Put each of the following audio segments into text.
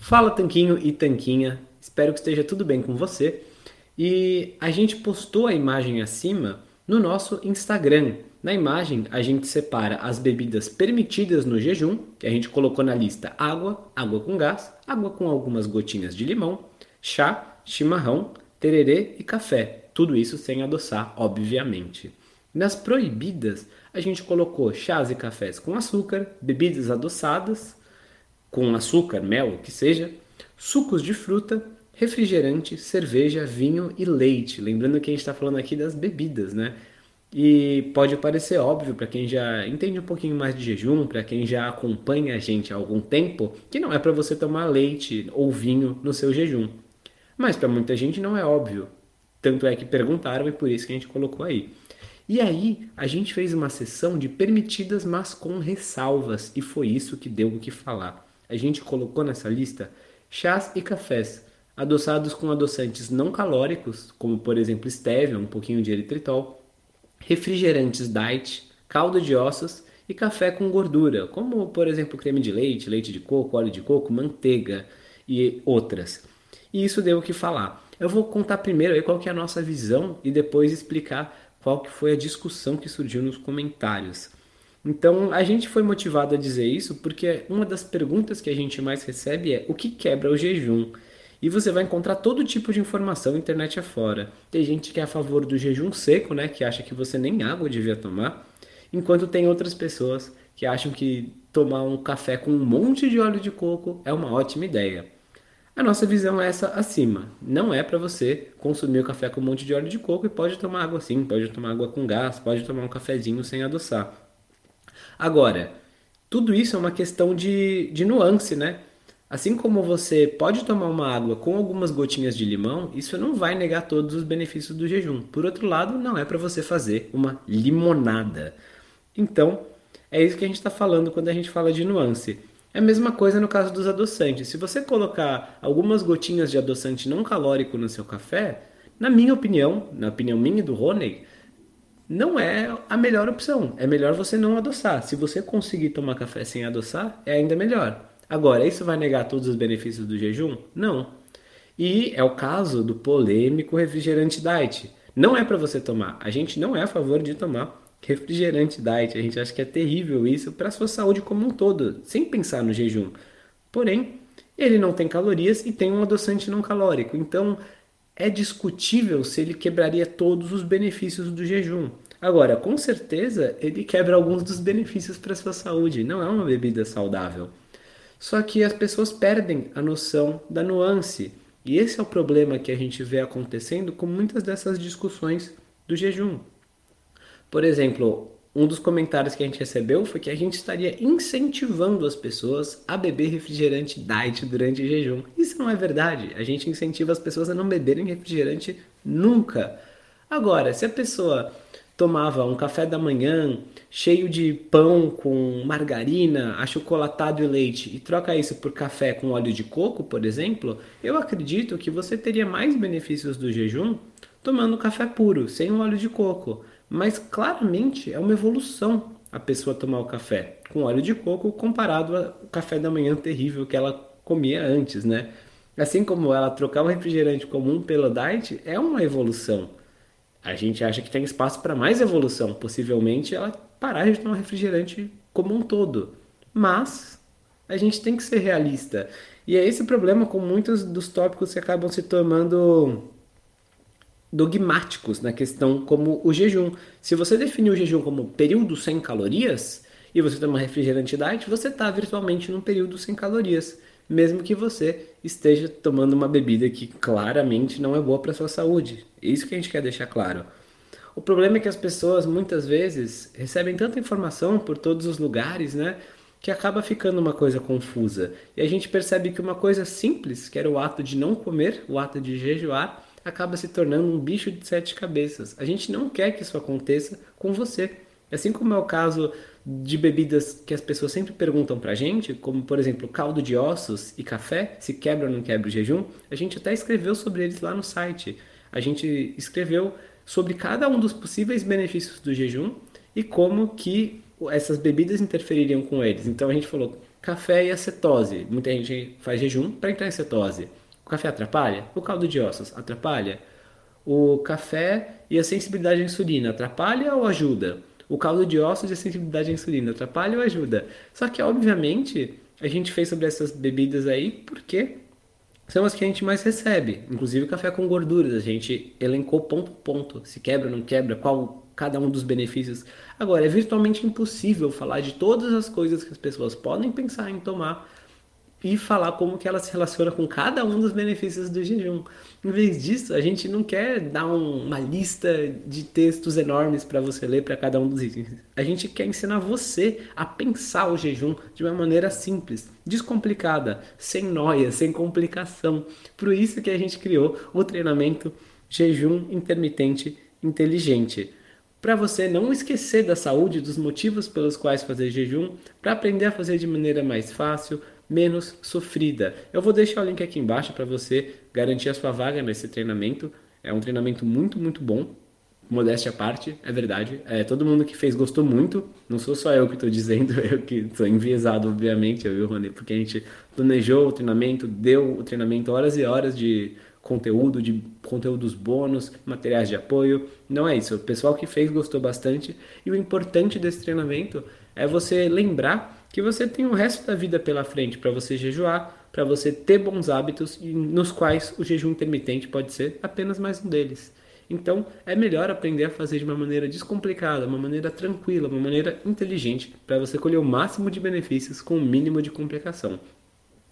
Fala Tanquinho e Tanquinha, espero que esteja tudo bem com você. E a gente postou a imagem acima no nosso Instagram. Na imagem, a gente separa as bebidas permitidas no jejum, que a gente colocou na lista água, água com gás, água com algumas gotinhas de limão, chá, chimarrão, tererê e café. Tudo isso sem adoçar, obviamente. Nas proibidas, a gente colocou chás e cafés com açúcar, bebidas adoçadas, com açúcar, mel, o que seja, sucos de fruta, refrigerante, cerveja, vinho e leite. Lembrando que a gente está falando aqui das bebidas, né? E pode parecer óbvio para quem já entende um pouquinho mais de jejum, para quem já acompanha a gente há algum tempo, que não é para você tomar leite ou vinho no seu jejum. Mas para muita gente não é óbvio. Tanto é que perguntaram e por isso que a gente colocou aí. E aí, a gente fez uma sessão de permitidas, mas com ressalvas, e foi isso que deu o que falar a gente colocou nessa lista chás e cafés adoçados com adoçantes não calóricos, como por exemplo stevia, um pouquinho de eritritol, refrigerantes diet, caldo de ossos e café com gordura, como por exemplo creme de leite, leite de coco, óleo de coco, manteiga e outras. E isso deu o que falar. Eu vou contar primeiro aí qual que é a nossa visão e depois explicar qual que foi a discussão que surgiu nos comentários. Então a gente foi motivado a dizer isso porque uma das perguntas que a gente mais recebe é o que quebra o jejum? E você vai encontrar todo tipo de informação internet afora. Tem gente que é a favor do jejum seco, né, que acha que você nem água devia tomar, enquanto tem outras pessoas que acham que tomar um café com um monte de óleo de coco é uma ótima ideia. A nossa visão é essa acima. Não é para você consumir o café com um monte de óleo de coco e pode tomar água sim, pode tomar água com gás, pode tomar um cafezinho sem adoçar. Agora, tudo isso é uma questão de, de nuance, né? Assim como você pode tomar uma água com algumas gotinhas de limão, isso não vai negar todos os benefícios do jejum. Por outro lado, não é para você fazer uma limonada. Então, é isso que a gente está falando quando a gente fala de nuance. É a mesma coisa no caso dos adoçantes. Se você colocar algumas gotinhas de adoçante não calórico no seu café, na minha opinião, na opinião minha e do Rony, não é a melhor opção. É melhor você não adoçar. Se você conseguir tomar café sem adoçar, é ainda melhor. Agora, isso vai negar todos os benefícios do jejum? Não. E é o caso do polêmico refrigerante diet. Não é para você tomar. A gente não é a favor de tomar refrigerante diet. A gente acha que é terrível isso para a sua saúde como um todo, sem pensar no jejum. Porém, ele não tem calorias e tem um adoçante não calórico. Então, é discutível se ele quebraria todos os benefícios do jejum. Agora, com certeza, ele quebra alguns dos benefícios para sua saúde. Não é uma bebida saudável. Só que as pessoas perdem a noção da nuance. E esse é o problema que a gente vê acontecendo com muitas dessas discussões do jejum. Por exemplo, um dos comentários que a gente recebeu foi que a gente estaria incentivando as pessoas a beber refrigerante diet durante o jejum. Isso não é verdade. A gente incentiva as pessoas a não beberem refrigerante nunca. Agora, se a pessoa tomava um café da manhã cheio de pão com margarina, achocolatado e leite e troca isso por café com óleo de coco, por exemplo, eu acredito que você teria mais benefícios do jejum tomando café puro, sem óleo de coco. Mas claramente é uma evolução a pessoa tomar o café com óleo de coco comparado ao café da manhã terrível que ela comia antes, né? Assim como ela trocar o refrigerante comum pelo diet, é uma evolução. A gente acha que tem espaço para mais evolução, possivelmente ela parar de tomar refrigerante como um todo. Mas a gente tem que ser realista. E é esse o problema com muitos dos tópicos que acabam se tomando dogmáticos na questão como o jejum. Se você definir o jejum como período sem calorias e você toma refrigerante diet, você está virtualmente num período sem calorias, mesmo que você esteja tomando uma bebida que claramente não é boa para sua saúde. É isso que a gente quer deixar claro. O problema é que as pessoas muitas vezes recebem tanta informação por todos os lugares, né? Que acaba ficando uma coisa confusa. E a gente percebe que uma coisa simples, que era o ato de não comer, o ato de jejuar, acaba se tornando um bicho de sete cabeças. A gente não quer que isso aconteça com você. Assim como é o caso de bebidas que as pessoas sempre perguntam pra gente, como por exemplo caldo de ossos e café, se quebra ou não quebra o jejum, a gente até escreveu sobre eles lá no site. A gente escreveu sobre cada um dos possíveis benefícios do jejum e como que essas bebidas interfeririam com eles. Então a gente falou café e acetose. Muita gente faz jejum para entrar em cetose. Café atrapalha? O caldo de ossos atrapalha? O café e a sensibilidade à insulina atrapalha ou ajuda? O caldo de ossos e a sensibilidade à insulina atrapalha ou ajuda? Só que, obviamente, a gente fez sobre essas bebidas aí porque são as que a gente mais recebe. Inclusive o café com gorduras, a gente elencou ponto a ponto. Se quebra não quebra, qual cada um dos benefícios. Agora, é virtualmente impossível falar de todas as coisas que as pessoas podem pensar em tomar e falar como que ela se relaciona com cada um dos benefícios do jejum. Em vez disso, a gente não quer dar um, uma lista de textos enormes para você ler para cada um dos itens. A gente quer ensinar você a pensar o jejum de uma maneira simples, descomplicada, sem noia, sem complicação. Por isso que a gente criou o treinamento Jejum Intermitente Inteligente para você não esquecer da saúde, dos motivos pelos quais fazer jejum, para aprender a fazer de maneira mais fácil, menos sofrida. Eu vou deixar o link aqui embaixo para você garantir a sua vaga nesse treinamento. É um treinamento muito, muito bom. Modéstia à parte, é verdade. É, todo mundo que fez gostou muito. Não sou só eu que estou dizendo, eu que estou enviesado, obviamente, eu e o Rony, porque a gente planejou o treinamento, deu o treinamento horas e horas de conteúdo, de conteúdos bônus, materiais de apoio. Não é isso. O pessoal que fez gostou bastante. E o importante desse treinamento é você lembrar que você tem o resto da vida pela frente para você jejuar, para você ter bons hábitos, nos quais o jejum intermitente pode ser apenas mais um deles. Então, é melhor aprender a fazer de uma maneira descomplicada, uma maneira tranquila, uma maneira inteligente, para você colher o máximo de benefícios com o mínimo de complicação.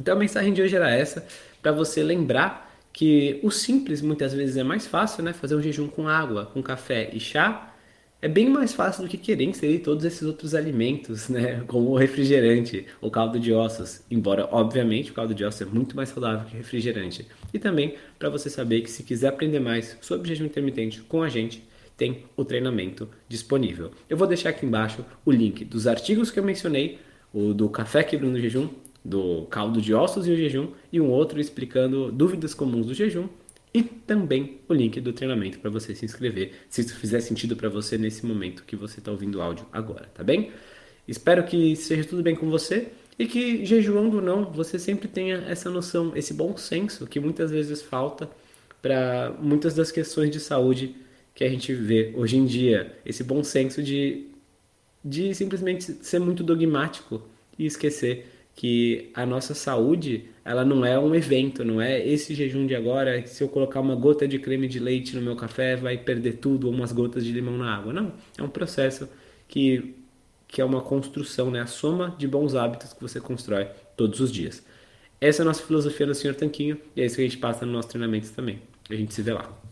Então, a mensagem de hoje era essa, para você lembrar que o simples muitas vezes é mais fácil, né? Fazer um jejum com água, com café e chá, é bem mais fácil do que querer inserir todos esses outros alimentos, né? Como o refrigerante, o caldo de ossos. Embora, obviamente, o caldo de ossos é muito mais saudável que refrigerante. E também para você saber que se quiser aprender mais sobre jejum intermitente com a gente, tem o treinamento disponível. Eu vou deixar aqui embaixo o link dos artigos que eu mencionei, o do café quebrando o jejum, do caldo de ossos e o jejum, e um outro explicando dúvidas comuns do jejum e também o link do treinamento para você se inscrever, se isso fizer sentido para você nesse momento que você está ouvindo o áudio agora, tá bem? Espero que seja tudo bem com você e que, jejuando ou não, você sempre tenha essa noção, esse bom senso que muitas vezes falta para muitas das questões de saúde que a gente vê hoje em dia. Esse bom senso de, de simplesmente ser muito dogmático e esquecer que a nossa saúde ela não é um evento, não é esse jejum de agora, se eu colocar uma gota de creme de leite no meu café vai perder tudo ou umas gotas de limão na água. Não, é um processo que, que é uma construção, né? a soma de bons hábitos que você constrói todos os dias. Essa é a nossa filosofia do Senhor Tanquinho e é isso que a gente passa no nosso treinamento também. A gente se vê lá.